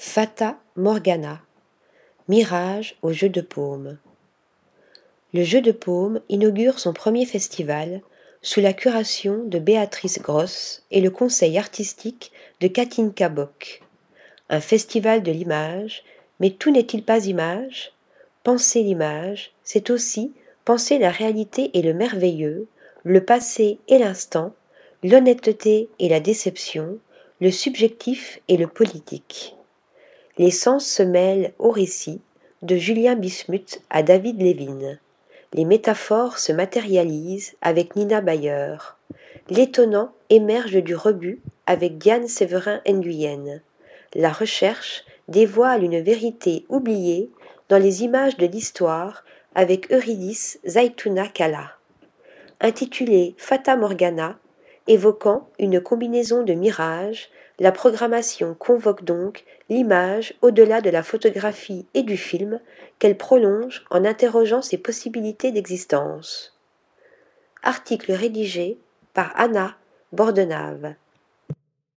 Fata Morgana. Mirage au jeu de paume. Le jeu de paume inaugure son premier festival sous la curation de Béatrice Gross et le conseil artistique de Katinka Bock. Un festival de l'image, mais tout n'est-il pas image? Penser l'image, c'est aussi penser la réalité et le merveilleux, le passé et l'instant, l'honnêteté et la déception, le subjectif et le politique. Les sens se mêlent au récit, de Julien Bismuth à David Lévin. Les métaphores se matérialisent avec Nina Bayer. L'étonnant émerge du rebut avec Diane Séverin Nguyen. La recherche dévoile une vérité oubliée dans les images de l'histoire avec Eurydice Zaitouna Kala. Intitulé Fata Morgana, évoquant une combinaison de mirages, la programmation convoque donc l'image au-delà de la photographie et du film qu'elle prolonge en interrogeant ses possibilités d'existence. Article rédigé par Anna Bordenave.